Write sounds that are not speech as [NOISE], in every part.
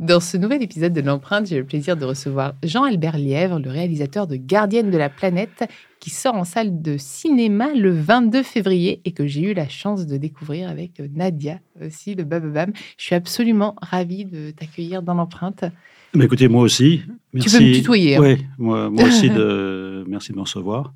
Dans ce nouvel épisode de l'empreinte, j'ai le plaisir de recevoir Jean-Albert Lièvre, le réalisateur de Gardienne de la planète, qui sort en salle de cinéma le 22 février et que j'ai eu la chance de découvrir avec Nadia aussi, le Bababam. Je suis absolument ravie de t'accueillir dans l'empreinte. Mais écoutez, moi aussi. Merci. Tu peux me tutoyer. Hein. Oui, moi, moi aussi, [LAUGHS] de... merci de me recevoir.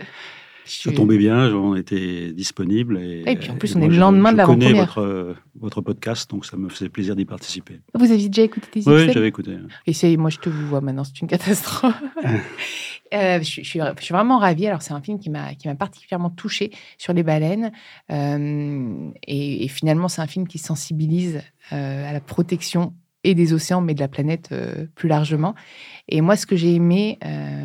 Ça tombait bien, on était disponible. Et, puis en plus, on est le lendemain de l'avant-première. Je connais votre, votre podcast, donc ça me faisait plaisir d'y participer. Vous aviez déjà écouté des Oui, j'avais écouté. Et moi, je te vois maintenant, c'est une catastrophe. [LAUGHS] euh, je, je, suis, je, suis, vraiment ravie. Alors, c'est un film qui m'a particulièrement touchée sur les baleines. Euh, et, et, finalement, c'est un film qui sensibilise euh, à la protection et des océans, mais de la planète euh, plus largement. Et moi, ce que j'ai aimé, euh,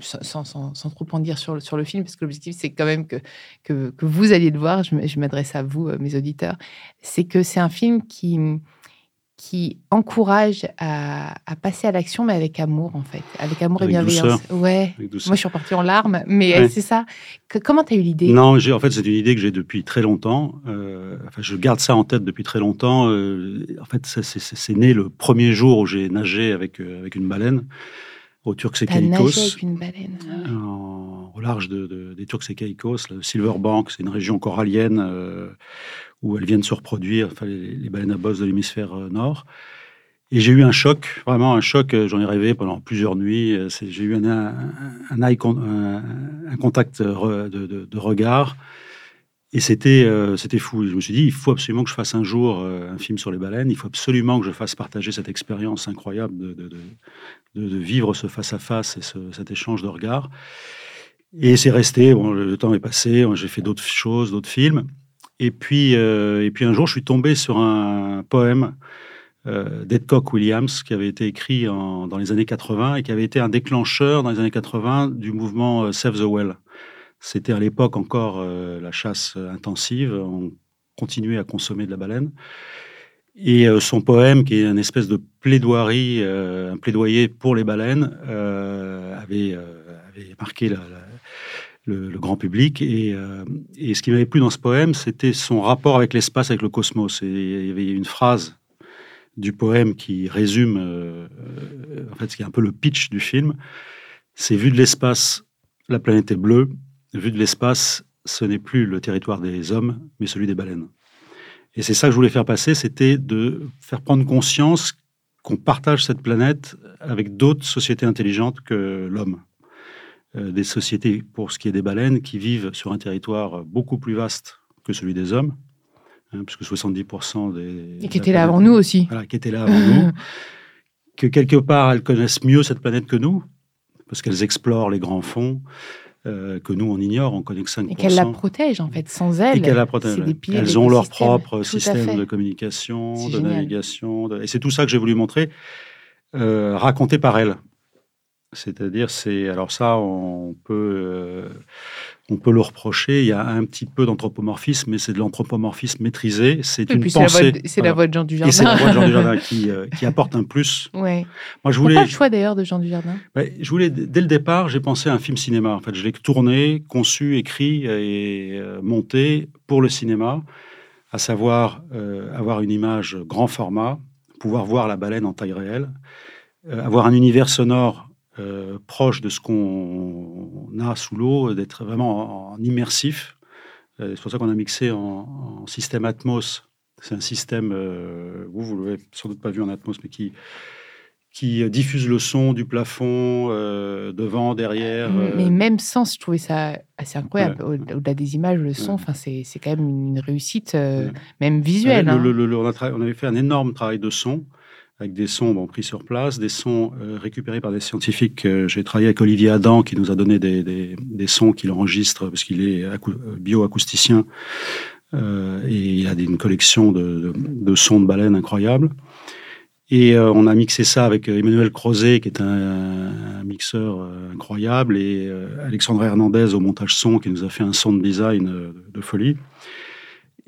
sans, sans, sans, trop en dire sur, sur le film, parce que l'objectif, c'est quand même que, que, que, vous alliez le voir, je m'adresse à vous, euh, mes auditeurs, c'est que c'est un film qui qui encourage à, passer à l'action, mais avec amour, en fait. Avec amour et bienveillance. Ouais. Moi, je suis repartie en larmes, mais c'est ça. Que, comment tu as eu l'idée? Non, en fait, c'est une idée que j'ai depuis très longtemps. Euh, enfin, je garde ça en tête depuis très longtemps. Euh, en fait, c'est né le premier jour où j'ai nagé avec, euh, avec une baleine au Turks et Caicos. avec une baleine Au large de, des Turks et Caicos, le Silverbank, c'est une région corallienne où elles viennent se reproduire, enfin, les, baleines à bosse de l'hémisphère euh, nord. Et j'ai eu un choc, vraiment un choc. Euh, j'en ai rêvé pendant plusieurs nuits. Euh, j'ai eu un, un, un, contact de, regard. Et c'était c'était fou. Je me suis dit, il faut absolument que je fasse un jour un film sur les baleines. Il faut absolument que je fasse partager cette expérience incroyable de, de, vivre ce face-à-face et cet échange de regards. Et c'est resté. Bon, le temps est passé. J'ai fait d'autres choses, d'autres films. Et puis, euh, et puis un jour, je suis tombé sur un poème euh, d'Edcock Williams qui avait été écrit dans les années 80 et qui avait été un déclencheur dans les années 80 du mouvement euh, Save the Well. C'était à l'époque encore la chasse intensive. On continuait à consommer de la baleine. Et son poème, qui est une espèce de plaidoirie, un plaidoyer pour les baleines, avait, marqué le, grand public. Euh, et, ce qui m'avait plu dans ce poème, c'était son rapport avec l'espace, avec le cosmos. Il y avait une phrase du poème qui résume, euh, en fait, ce qui est un peu le pitch du film. C'est vu de l'espace, la planète est bleue. Vu de l'espace, ce n'est plus le territoire des hommes, mais celui des baleines. Et c'est ça que je voulais faire passer, c'était de faire prendre conscience qu'on partage cette planète avec d'autres sociétés intelligentes que l'homme. Euh, des sociétés, pour ce qui est des baleines, qui vivent sur un territoire beaucoup plus vaste que celui des hommes, hein, puisque 70% des... Et qui étaient là avant nous aussi. Voilà, qui étaient là avant nous. [LAUGHS] Que quelque part, elles connaissent mieux cette planète que nous, parce qu'elles explorent les grands fonds. Euh, que nous on ignore, on connaît que 5%. Et qu'elles la protègent en fait, sans elles. Et qu'elles la protègent. elles ont leur propre système de communication, de navigation, et c'est tout ça que j'ai voulu montrer, euh, raconté par elles. C'est-à-dire, c'est alors ça, on peut, euh, on peut le reprocher. Il y a un petit peu d'anthropomorphisme, mais c'est de l'anthropomorphisme maîtrisé. C'est une pensée. C'est la, voix de Jean Dujardin. Et c'est la voix de Jean Dujardin qui, euh, qui apporte un plus. Ouais. Moi, je voulais. Pas le choix d'ailleurs de Jean Dujardin? je voulais dès le départ, j'ai pensé à un film cinéma. En fait, je l'ai tourné, conçu, écrit et euh, monté pour le cinéma, à savoir avoir une image grand format, pouvoir voir la baleine en taille réelle, avoir un univers sonore euh, proche de ce qu'on a sous l'eau, d'être vraiment en, immersif. Euh, c'est pour ça qu'on a mixé en, système Atmos. C'est un système, euh, vous, vous l'avez sans doute pas vu en Atmos, mais qui, qui diffuse le son du plafond, devant, derrière. Mais même sans, je trouvais ça assez incroyable. Au-delà des images, le son, enfin, c'est, c'est quand même une réussite, même visuelle. Hein. on, avait fait un énorme travail de son avec des sons bon, pris sur place, des sons euh, récupérés par des scientifiques. Euh, j'ai travaillé avec Olivier Adam qui nous a donné des, des, sons qu'il enregistre parce qu'il est bioacousticien euh, et il a une collection de, sons de baleines incroyables. Et euh, on a mixé ça avec Emmanuel Crozet, qui est un, mixeur incroyable, et Alexandre Hernandez au montage son, qui nous a fait un son de design de folie.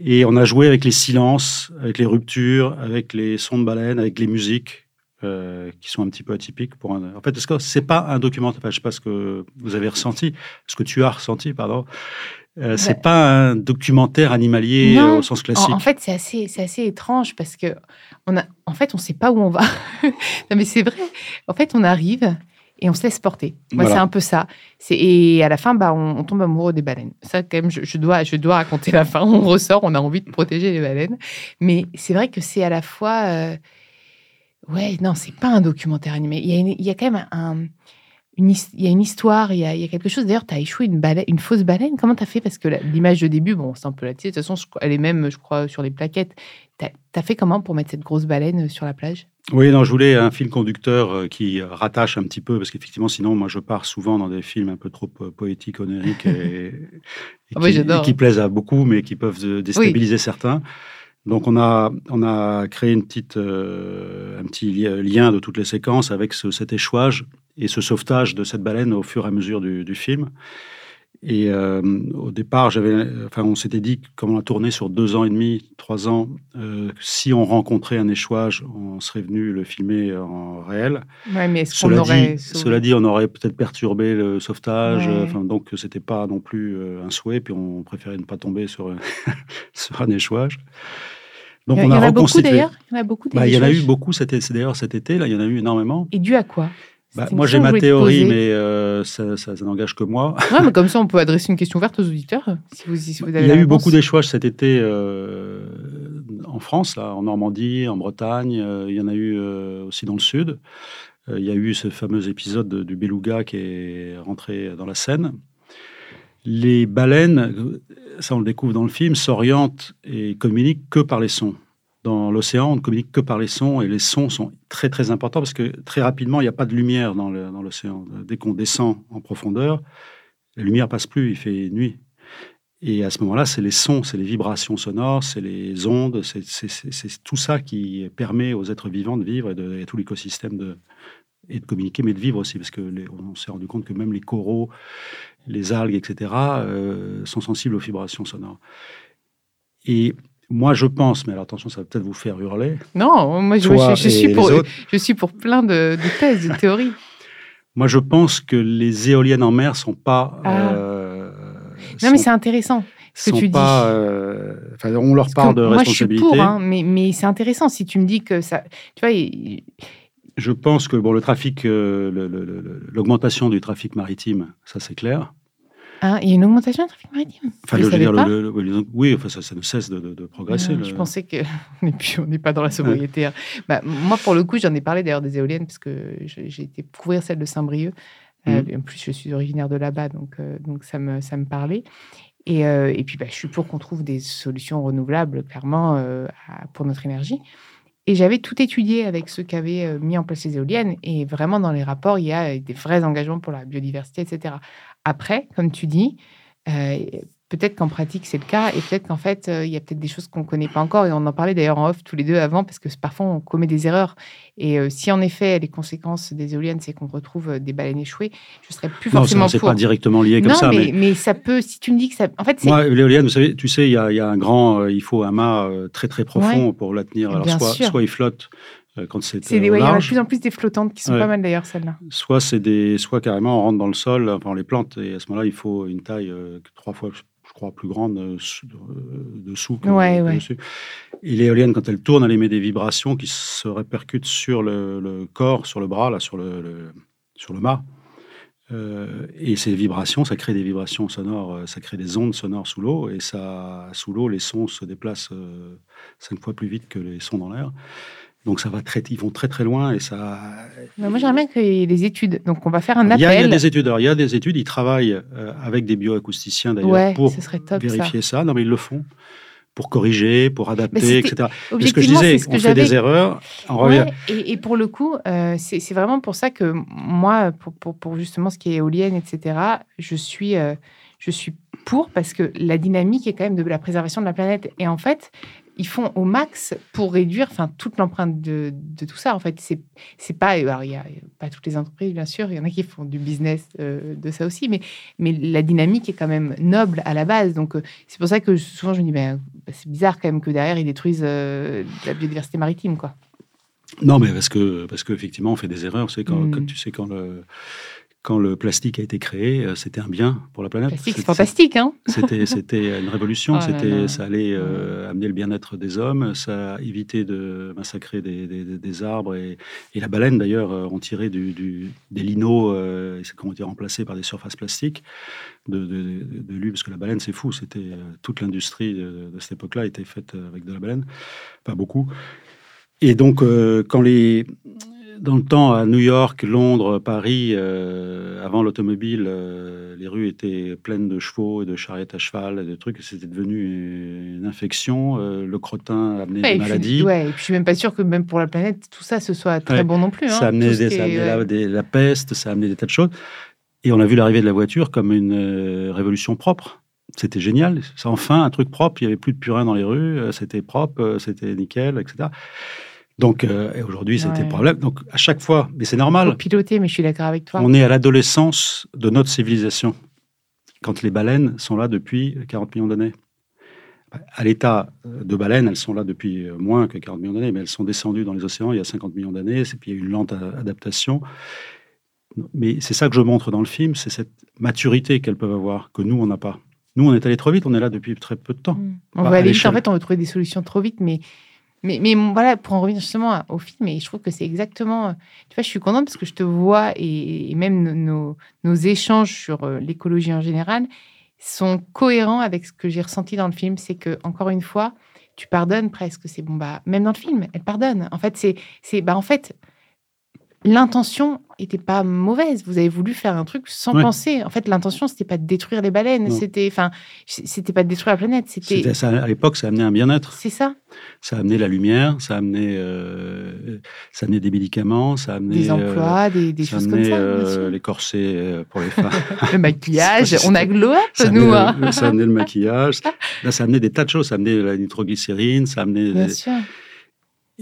Et on a joué avec les silences, avec les ruptures, avec les sons de baleine, avec les musiques. qui sont un petit peu atypiques pour un. En fait, ce c'est pas un documentaire. Enfin, je sais pas ce que vous avez ressenti, ce que tu as ressenti, pardon. Euh, c'est pas un documentaire animalier au sens classique. En, fait, c'est assez, c'est assez étrange parce que on a, en fait, on sait pas où on va. [LAUGHS] non, mais c'est vrai. En fait, on arrive et on se laisse porter. Moi, c'est un peu ça. Et à la fin, bah, on, tombe amoureux des baleines. Ça, quand même, je, dois, je dois raconter la fin. On ressort, on a envie de protéger les baleines. Mais c'est vrai que c'est à la fois. Euh... Ouais, non, c'est pas un documentaire animé. Il y a, il y a quand même un il y a une histoire, il y a, quelque chose. D'ailleurs, tu as échoué une, baleine, une fausse baleine. Comment tu as fait? Parce que l'image de début, bon, c'est un peu la De toute façon, elle est même, je crois, sur les plaquettes. Tu as, fait comment pour mettre cette grosse baleine euh, sur la plage? Oui, non, je voulais un fil conducteur euh, qui rattache un petit peu, parce qu'effectivement, sinon, moi, je pars souvent dans des films un peu trop euh, poétiques, onériques, [LAUGHS] et, ah qui, plaisent à beaucoup, mais qui peuvent déstabiliser certains. Donc on a, on a créé une petite, un petit lien de toutes les séquences avec cet échouage et ce sauvetage de cette baleine au fur et à mesure du, film. Et euh, au départ, j'avais, enfin, on s'était dit, comme on a tourné sur deux ans et demi, trois ans, euh, si on rencontrait un échouage, on serait venu le filmer en réel. Ouais, mais cela, dit, cela dit, on aurait peut-être perturbé le sauvetage. Enfin, donc, c'était pas non plus euh, un souhait. Puis, on préférait ne pas tomber sur, [LAUGHS] sur un échouage. Donc, il y, on a, en a beaucoup d'ailleurs. Il y en a beaucoup. Bah, il y en a eu beaucoup. C'était d'ailleurs cet été. Là, il y en a eu énormément. Et dû à quoi? Bah, moi, j'ai ma théorie, mais euh, ça, ça, n'engage que moi. Ouais, mais comme ça, on peut adresser une question ouverte aux auditeurs. Si vous, si vous avez Il y a eu beaucoup d'échouages cet été euh, en France, là, en Normandie, en Bretagne. Euh, il y en a eu aussi dans le sud. il y a eu ce fameux épisode du beluga qui est rentré dans la Seine. Les baleines, ça on le découvre dans le film, s'orientent et communiquent que par les sons dans l'océan, on ne communique que par les sons et les sons sont très très importants parce que très rapidement, il n'y a pas de lumière dans l'océan. Dès qu'on descend en profondeur, la lumière passe plus, il fait nuit. Et à ce moment-là, c'est les sons, c'est les vibrations sonores, c'est les ondes, c'est tout ça qui permet aux êtres vivants de vivre et, de, tout l'écosystème de, et de communiquer, mais de vivre aussi, parce que on s'est rendu compte que même les coraux, les algues, etc., euh, sont sensibles aux vibrations sonores. Et moi, je pense, mais alors attention, ça va peut-être vous faire hurler. Non, moi, je, suis, pour, je suis pour plein de, thèses, de théories. [LAUGHS] moi, je pense que les éoliennes en mer sont pas. Ah. Euh, non, mais c'est intéressant ce que tu pas, dis. Euh, on leur parle de responsabilité. Moi, je suis pour, hein, mais, mais c'est intéressant si tu me dis que ça. Tu vois. Je pense que bon, le trafic, euh, l'augmentation du trafic maritime, ça c'est clair. Ah, il y a une augmentation du trafic maritime? Enfin, je veux dire, le, Oui, enfin, ça, ça, ne cesse de, progresser. Je pensais qu'on [LAUGHS] n'est pas dans la sobriété. Hein. Bah, moi, pour le coup, j'en ai parlé d'ailleurs des éoliennes, parce que j'ai été couvrir celle de Saint-Brieuc. Euh, mmh. en plus, je suis originaire de là-bas, donc, euh, donc ça, me, ça me parlait. Et, euh, et puis, bah, je suis pour qu'on trouve des solutions renouvelables, clairement, pour notre énergie. Et j'avais tout étudié avec ceux qui avaient mis en place les éoliennes. Et vraiment, dans les rapports, il y a des vrais engagements pour la biodiversité, etc. Après, comme tu dis, euh, peut-être qu'en pratique c'est le cas et peut-être qu'en fait euh, il y a peut-être des choses qu'on ne connaît pas encore et on en parlait d'ailleurs en off tous les deux avant parce que parfois on commet des erreurs et euh, si en effet les conséquences des éoliennes c'est qu'on retrouve des baleines échouées je serais plus forcément non, c'est pas directement lié comme non, ça mais, mais... ça peut si tu me dis que ça en fait moi l'éolienne vous savez tu sais il y, a, un grand il faut un mât très très profond pour la tenir. Alors soit, soit il flotte quand c'est Il y a de plus en plus des flottantes qui sont pas mal d'ailleurs, celles-là. Soit, c'est des, soit carrément on rentre dans le sol, enfin, on les plante, et à ce moment-là, il faut une taille euh, trois fois, je crois, plus grande euh, dessous que dessus. Et l'éolienne, quand elle tourne, elle émet des vibrations qui se répercutent sur le, corps, sur le bras, là, sur le, sur le mât. et ces vibrations, ça crée des vibrations sonores, ça crée des ondes sonores sous l'eau, et ça, sous l'eau, les sons se déplacent cinq fois plus vite que les sons dans l'air. Donc ça va très, ils vont très très loin et ça. moi j'aimerais bien qu'il y ait des études. Donc on va faire un appel. Il y a, des études. il y a des études. Ils travaillent euh, avec des bioacousticiens d'ailleurs pour vérifier ça. Non mais ils le font pour corriger, pour adapter, etc. C'est ce que je disais, on fait des erreurs, on revient. Et, pour le coup, euh, c'est vraiment pour ça que moi, pour, pour, justement ce qui est éolienne, etc., je suis, euh, je suis pour parce que la dynamique est quand même de la préservation de la planète. Et en fait, ils font au max pour réduire enfin, toute l'empreinte de, de, tout ça. En fait, c'est, c'est pas. Alors, il n'y a pas toutes les entreprises, bien sûr. Il y en a qui font du business euh, de ça aussi. Mais, mais la dynamique est quand même noble à la base. Donc, euh, c'est pour ça que souvent, je me dis, ben, c'est bizarre quand même que derrière, ils détruisent euh, la biodiversité maritime, quoi. Non, mais parce que parce qu'effectivement, on fait des erreurs. C'est quand, mmh. tu sais quand le quand le plastique a été créé, euh, c'était un bien pour la planète. plastique, c'est fantastique, hein [LAUGHS] C'était, c'était une révolution. Oh c'était, ça allait euh, amener le bien-être des hommes. Ça a évité de massacrer des, des, arbres et, et, la baleine d'ailleurs euh, ont tiré du, du, des linos euh, qui ont été remplacés par des surfaces plastiques de, de, lui parce que la baleine c'est fou. C'était toute l'industrie de, cette époque-là était faite avec de la baleine, pas beaucoup. Et donc quand les dans le temps, à New York, Londres, Paris, euh, avant l'automobile, euh, les rues étaient pleines de chevaux et de charrettes à cheval et de trucs. C'était devenu une infection. Euh, le crottin amenait des maladies. ouais, et puis je suis même pas sûr que même pour la planète, tout ça, ce soit très bon non plus. Hein, ça amenait, des, la, peste, ça amenait des tas de choses. Et on a vu l'arrivée de la voiture comme une révolution propre. C'était génial. C'est enfin un truc propre. Il n'y avait plus de purin dans les rues. C'était propre, c'était nickel, etc. Donc euh, aujourd'hui, c'était le problème. Donc à chaque fois, mais c'est normal. piloter, mais je suis d'accord avec toi. On est à l'adolescence de notre civilisation, quand les baleines sont là depuis 40 millions d'années. À l'état de baleines, elles sont là depuis moins que 40 millions d'années, mais elles sont descendues dans les océans il y a 50 millions d'années, et puis il y a eu une lente adaptation. Mais c'est ça que je montre dans le film, c'est cette maturité qu'elles peuvent avoir, que nous, on n'a pas. Nous, on est allé trop vite, on est là depuis très peu de temps. Mmh. On va aller En fait, on veut trouver des solutions trop vite, mais mais, mais voilà, pour en revenir justement au film, et je trouve que c'est exactement. Tu vois, je suis contente parce que je te vois et, même nos, échanges sur euh, l'écologie en général sont cohérents avec ce que j'ai ressenti dans le film. C'est que, encore une fois, tu pardonnes presque. C'est bon, bah, même dans le film, elle pardonne. En fait, c'est. Bah, en fait, l'intention était pas mauvaise. Vous avez voulu faire un truc sans penser. En fait, l'intention, c'était pas de détruire les baleines. C'était, enfin, c'était pas de détruire la planète. C'était. À l'époque, ça amenait un bien-être. C'est ça. Ça amenait la lumière, ça amenait, euh, ça amenait des médicaments, ça amenait des emplois, euh, des, choses comme ça. Euh, les corsets pour les femmes. [LAUGHS] le maquillage, [LAUGHS] on a glow up, nous. Hein. ça amenait le maquillage. [LAUGHS] Là, ça amenait des tas de choses. Ça amenait la nitroglycérine, ça amenait. Bien sûr.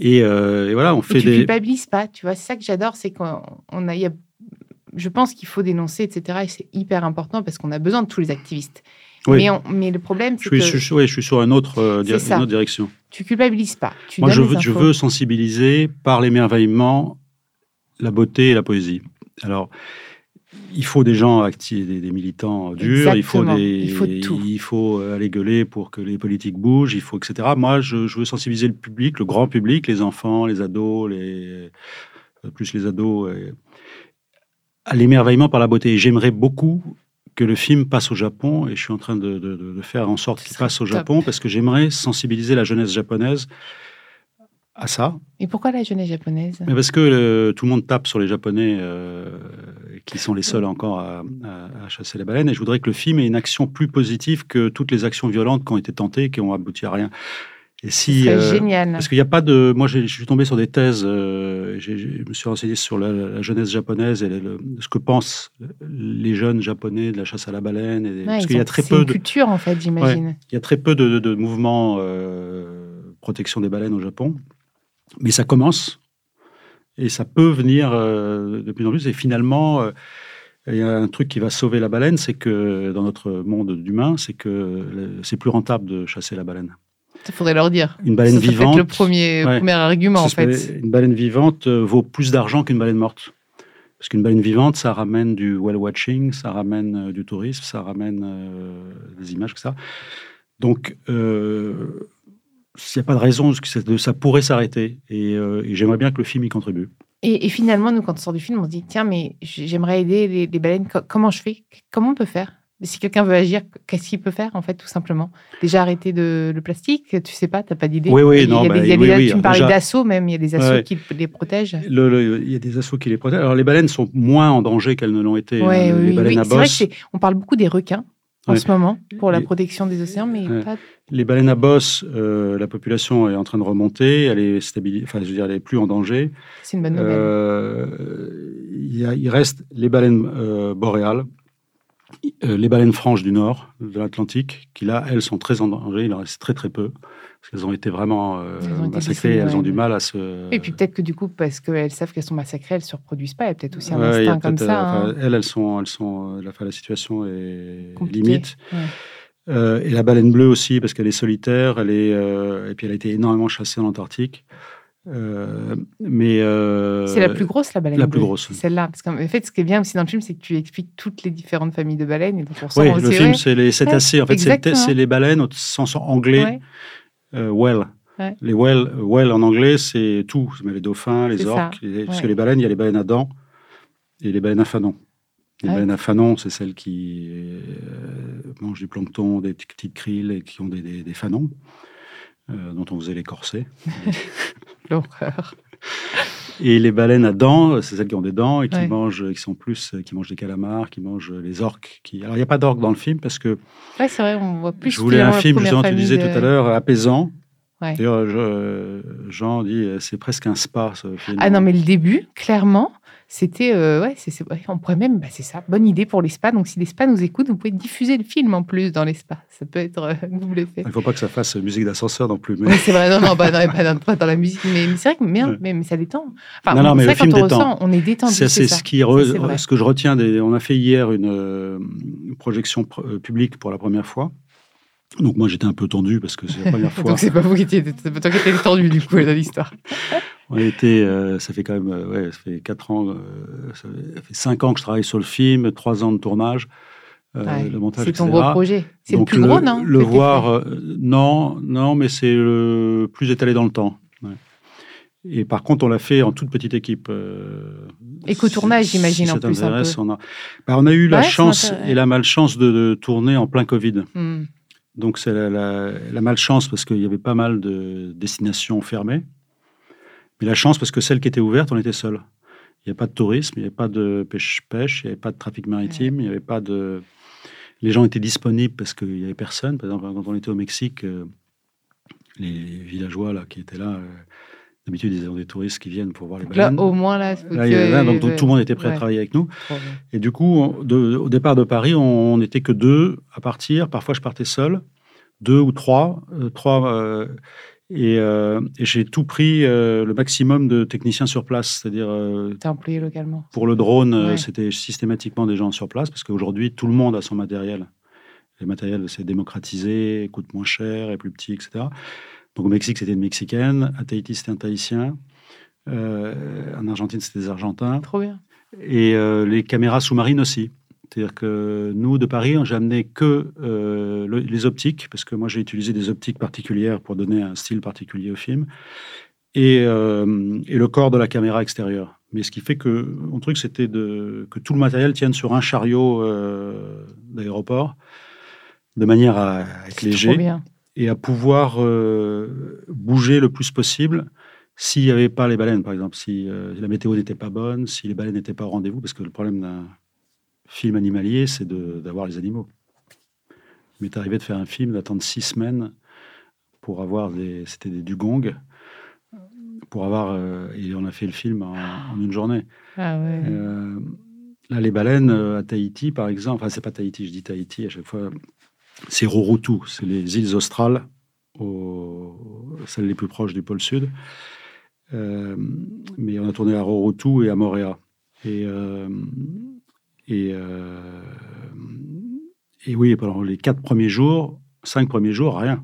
Euh, et, voilà, on fait tu des. Tu culpabilises pas, tu vois. C'est ça que j'adore, c'est qu'on a, je pense qu'il faut dénoncer, etc. Et c'est hyper important parce qu'on a besoin de tous les activistes. Mais, mais, le problème, c'est que. Je, suis, je suis sur un autre, euh, une autre direction. Tu culpabilises pas. Tu Moi, je veux, je veux sensibiliser par l'émerveillement, la beauté et la poésie. Alors, il faut des gens actifs, des, militants durs, il faut, des, il, faut il faut aller gueuler pour que les politiques bougent, il faut etc. Moi, je, veux sensibiliser le public, le grand public, les enfants, les ados, les, euh, plus les ados, à l'émerveillement par la beauté. J'aimerais beaucoup que le film passe au Japon et je suis en train de, faire en sorte qu'il passe au Japon parce que j'aimerais sensibiliser la jeunesse japonaise à ça. Et pourquoi la jeunesse japonaise? Mais Parce que euh, tout le monde tape sur les Japonais euh, qui sont les seuls encore à, chasser les baleines. Et je voudrais que le film ait une action plus positive que toutes les actions violentes qui ont été tentées et qui ont abouti à rien. Et si, euh, génial. Parce qu'il n'y a pas de. Moi, je suis tombé sur des thèses. je me suis renseigné sur la, jeunesse japonaise et ce que pensent les jeunes japonais de la chasse à la baleine. Et, parce qu'il y a très peu une de culture en fait, j'imagine. il y a très peu de, de mouvements protection des baleines au Japon. Mais ça commence et ça peut venir euh, de plus en plus. Et finalement, euh, il y a un truc qui va sauver la baleine, c'est que dans notre monde d'humains, c'est que c'est plus rentable de chasser la baleine. Il faudrait leur dire. Une baleine ça, vivante. le premier, premier argument, en fait. Une baleine vivante euh, vaut plus d'argent qu'une baleine morte. Parce qu'une baleine vivante, ça ramène du whale watching, ça ramène du tourisme, ça ramène des images, ça. Donc, s'il n'y a pas de raison, que ça pourrait s'arrêter. Euh, et, j'aimerais bien que le film y contribue. Et, finalement, nous, quand on sort du film, on se dit tiens, mais j'aimerais aider les, baleines. Comment je fais? Comment on peut faire? Si quelqu'un veut agir, qu'est-ce qu'il peut faire en fait, tout simplement? Déjà arrêter de, le plastique, tu sais pas, tu n'as pas d'idée. Oui, oui, non. Il y a des, tu me parlais d'assauts même, il y a des assauts qui les protègent. il y a des assauts qui les protègent. Alors les baleines sont moins en danger qu'elles ne l'ont été. Ouais, hein, les baleines à bosse. C'est vrai qu'on parle beaucoup des requins en ce moment pour la protection des océans, mais pas. Les baleines à bosse, euh, la population est en train de remonter, elle est stabilisée, enfin, je veux dire, elle est plus en danger. C'est une bonne nouvelle. Euh, il, il, reste les baleines euh, boréales les baleines franches du nord de l'Atlantique, qui là, elles sont très en danger, il en reste très très peu, parce qu'elles ont été vraiment euh, Elles ont été massacrées, décimées, elles ont du mal à se... Et puis peut-être que du coup, parce qu'elles savent qu'elles sont massacrées, elles ne se reproduisent pas. Il y a peut-être aussi un Ouais, instinct comme ça. euh, hein. elles, elles sont, elles sont, euh, la, situation est Compliquée. limite. Ouais. Euh, et la baleine bleue aussi, parce qu'elle est solitaire, elle est, euh, et puis elle a été énormément chassée en Antarctique. Euh, mais euh, C'est la plus grosse, la baleine la plus bleue. grosse. C'est celle-là. Parce qu'en fait, ce qui est bien aussi dans le film, c'est que tu expliques toutes les différentes familles de baleines. Et donc, on ressent Oui, le film, c'est les cétacés. en fait, c'est les baleines au sens anglais, ouais, euh, whale. Ouais. Les whales, whale en anglais, c'est tout. Mais les dauphins, les orques. les- parce que les baleines, il y a les baleines à dents et les baleines à fanon. Les baleines à fanon, c'est celles qui euh, mangent du plancton, des petites petites krilles et qui ont des, des- des fanons, euh, dont on faisait les corsets. [LAUGHS] l'horreur. Et les baleines à dents, c'est celles qui ont des dents et qui Ouais. mangent, qui sont plus, qui mangent des calamars, qui mangent les orques. Qui... Alors il n'y a pas d'orques dans le film parce que Ouais, c'est vrai, on voit plus. je voulais un film, justement, tu disais de- tout à l'heure, apaisant. Ouais. D'ailleurs, je- Jean dit, euh, c'est presque un spa ce film. Ah non, mais le début, clairement, c'était. euh, ouais, c'est, on pourrait même. Bah, c'est ça, bonne idée pour les spas. Donc, si les spas nous écoutent, vous pouvez diffuser le film en plus dans les spas. Ça peut être euh, [LAUGHS] double effet. Il ne faut pas que ça fasse musique d'ascenseur non plus. Mais... C'est vrai, non, non, bah, non, pas, dans, pas dans la musique, mais, mais c'est vrai que Ouais. mais, mais ça détend. Enfin, Non, non, mais le film on détend. ressent, on est détendu. C'est ça. ce, qui re- Ça, c'est ce que je retiens. Des... On a fait hier une euh, projection pr- euh, publique pour la première fois. Donc moi j'étais un peu tendu parce que c'est la première [LAUGHS] fois. Donc, c'est pas vous qui étiez, toi qui étais tendu, du coup, dans l'histoire. [LAUGHS] On a été, euh, ça fait quand même, euh, ouais, ça fait quatre ans, euh, ça fait cinq ans que je travaille sur le film, trois ans de tournage, Ouais. le montage, C'est ton gros projet. C'est le plus gros, non Le voir, non, non, mais c'est le plus étalé dans le temps. Et par contre, on l'a fait en toute petite équipe. euh, Éco-tournage, si- j'imagine, si en ça plus, un t'intéresse, peu. On a, bah, on a eu la Ouais, chance et la malchance de, de tourner en plein Covid. Hmm. Donc c'est la, la- la malchance parce qu'il y avait pas mal de destinations fermées. Mais la chance parce que celles qui étaient ouvertes, on était seuls. Il n'y avait pas de tourisme, il n'y avait pas de pêche-pêche, il n'y avait pas de trafic maritime, il n'y avait pas de... Les gens étaient disponibles parce qu'il n'y avait personne. Par exemple, quand on était au Mexique, euh, les villageois là, qui étaient là, euh, d'habitude, ils ont des touristes qui viennent pour voir les Donc là, au moins, là, Là, il y avait- là, donc, tout le monde était prêt à travailler avec nous. Et du coup, on- de- au départ de Paris, on n'était que deux à partir. Parfois, je partais seul, deux ou trois. euh, trois et euh, et j'ai tout pris, euh, le maximum de techniciens sur place. C'est-à-dire, euh, employé localement. pour le drone, euh, Ouais. c'était systématiquement des gens sur place, parce qu'aujourd'hui, tout le monde a son matériel. Le matériel, c'est démocratisé, coûte moins cher, est plus petit, etc. Donc au Mexique, c'était une Mexicaine. À Tahiti, c'était un Tahitien. En Argentine, c'était des Argentins Trop bien. et les caméras sous-marines aussi. C'est-à-dire que nous, de Paris, j'ai amené que euh, le- les optiques, parce que moi, j'ai utilisé des optiques particulières pour donner un style particulier au film, et, euh, et le corps de la caméra extérieure. Mais ce qui fait que mon truc, c'était que tout le matériel tienne sur un chariot euh, d'aéroport, de manière à être léger et à pouvoir bouger le plus possible s'il n'y avait pas les baleines, par exemple, si la météo n'était pas bonne, si les baleines n'étaient pas au rendez-vous, parce que le problème d'un film animalier, c'est d'avoir les animaux. Il m'est arrivé de faire un film, d'attendre six semaines pour avoir des... C'était des dugongs, pour avoir... euh, et on a fait le film en, en une journée. Ah ouais. Euh, là, les baleines euh, à Tahiti, par exemple, enfin, c'est pas Tahiti, je dis Tahiti à chaque fois, c'est Rorotu, c'est les îles australes, au- celles les plus proches du pôle sud. Euh, mais on a tourné à Rorotu et à Moréa. Et, et, euh, et oui, pendant les quatre premiers jours, cinq premiers jours, rien.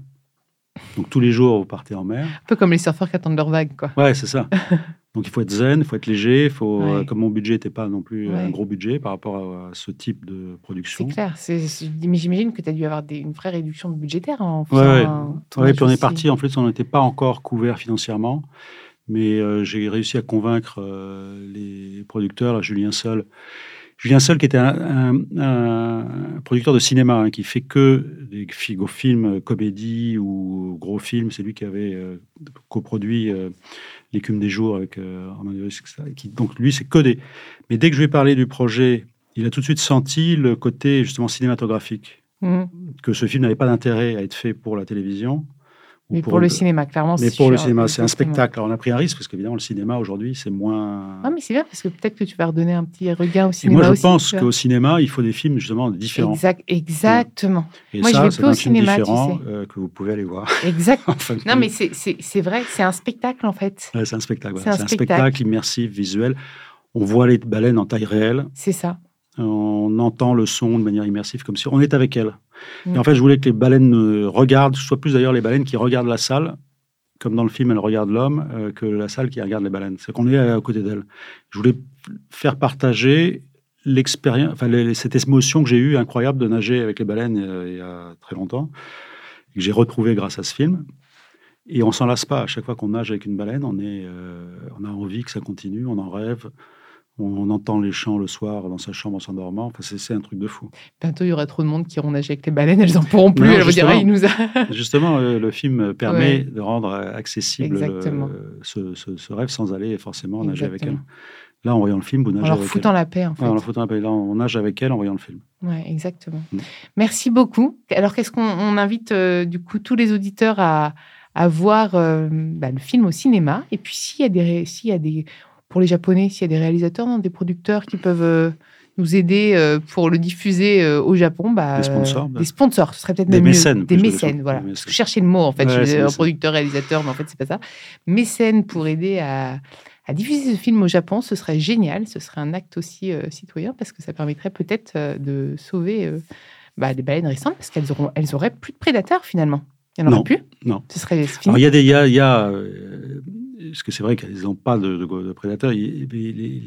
Donc tous les jours, vous partez en mer. Un peu comme les surfeurs qui attendent leur vague, quoi. Ouais, c'est ça. [LAUGHS] Donc il faut être zen, il faut être léger. Faut, Ouais. euh, comme mon budget n'était pas non plus Ouais. un gros budget par rapport à, ce type de C'est production. clair. C'est- c'est- mais j'imagine que tu as dû avoir des- une vraie réduction budgétaire en Ouais, faisant ouais. Ouais, puis on est parti, en fait, on n'était pas encore couvert financièrement, mais euh, j'ai réussi à convaincre euh, les producteurs, là, Julien Seul. Julien Seul, qui était un, un- un producteur de cinéma, hein, qui fait que des films, euh, comédie ou gros films, c'est lui qui avait euh, coproduit euh, L'écume des jours avec euh, qui- donc lui, c'est que des. Mais dès que je lui ai parlé du projet, il a tout de suite senti le côté justement cinématographique Mhm. que ce film n'avait pas d'intérêt à être fait pour la télévision Mais pour, le, cinéma, clairement. Mais pour le cinéma, c'est un spectacle. Alors, on a pris un risque parce qu'évidemment, le cinéma aujourd'hui, c'est moins. Ah, mais c'est bien parce que peut-être que tu vas redonner un petit regard au cinéma. Et moi, je pense qu'au cinéma, il faut des films justement différents. Exact, exactement. Et moi, ça, je vais c'est plus un au film cinéma, tu différent sais. euh, que vous pouvez aller voir. Exact. [LAUGHS] En fin de Non, mais c'est- vrai, c'est un spectacle en fait. Ouais, c'est un spectacle. C'est un un spectacle. spectacle immersif, visuel. On voit les baleines en taille réelle. C'est ça. On entend le son de manière immersive, comme si on est avec elles. Mm. Et en fait, je voulais que les baleines euh, regardent, soit plus d'ailleurs les baleines qui regardent la salle, comme dans le film, elles regardent l'homme, euh, que la salle qui regarde les baleines. C'est qu'on est à côté d'elles. Je voulais faire partager l'expérience, cette émotion que j'ai eue incroyable de nager avec les baleines euh, il y a très longtemps, que j'ai retrouvé grâce à ce film. Et on s'en lasse pas. À chaque fois qu'on nage avec une baleine, on, est, euh, on a envie que ça continue, on en rêve. On entend les chants le soir dans sa chambre en s'endormant. Enfin, c'est un truc de fou. Bientôt, il y aura trop de monde qui iront nager avec les baleines, elles en pourront plus. Elles ah, il nous a. [LAUGHS] [LAUGHS] Justement, euh, le film permet Ouais. de rendre accessible euh, ce, ce- ce rêve sans aller forcément nager avec elle. Là, en voyant le film, vous En nagez leur avec foutant elle. la paix, en fait. Ouais, en leur foutant la paix. Là, on nage avec elle en voyant le film. Ouais, exactement. Mm. Merci beaucoup. Alors, qu'est-ce qu'on on invite euh, du coup tous les auditeurs à, à voir euh, bah, le film au cinéma? Et puis, s'il y a des, s'il y a des, pour les Japonais, s'il y a des réalisateurs, non, des producteurs qui peuvent euh, nous aider euh, pour le diffuser euh, au Japon, bah, Des sponsors, bah. des sponsors, ce serait peut-être Des même mieux. mécènes, des mécènes, voilà. Des mécènes. Je cherchais le mot en fait. Ouais, je mécène. producteur, réalisateur, mais en fait c'est pas ça. Mécène pour aider à, à diffuser ce film au Japon, ce serait génial. Ce serait un acte aussi euh, citoyen parce que ça permettrait peut-être euh, de sauver euh, bah, des baleines récentes parce qu'elles auront, elles auraient plus de prédateurs finalement. Il n'y en aurait plus. non. Ce serait Alors, fini. il y a des. Il y a, il y a, parce que c'est vrai qu'elles n'ont pas de, de- de prédateurs. Les,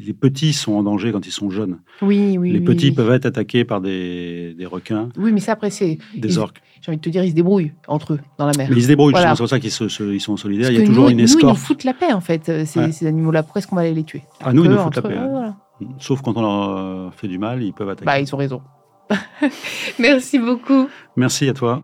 les petits sont en danger quand ils sont jeunes. Oui, oui. les oui, petits oui. peuvent être attaqués par des, des requins, Oui, mais ça après c'est. des Ils- orques. J'ai envie de te dire, ils se débrouillent entre eux dans la mer. Mais ils se débrouillent, Voilà. c'est pour ça qu'ils se- se- ils sont solidaires. Parce il y a toujours nous, une nous, ils nous escorte. foutent la paix en fait. euh, Ces, Ouais. ces animaux-là, pourquoi est-ce qu'on va aller les tuer Ah, nous, ils nous foutent la paix. eux, voilà. Sauf quand on leur euh, fait du mal, ils peuvent attaquer. Bah, ils ont raison. [LAUGHS] Merci beaucoup. Merci à toi.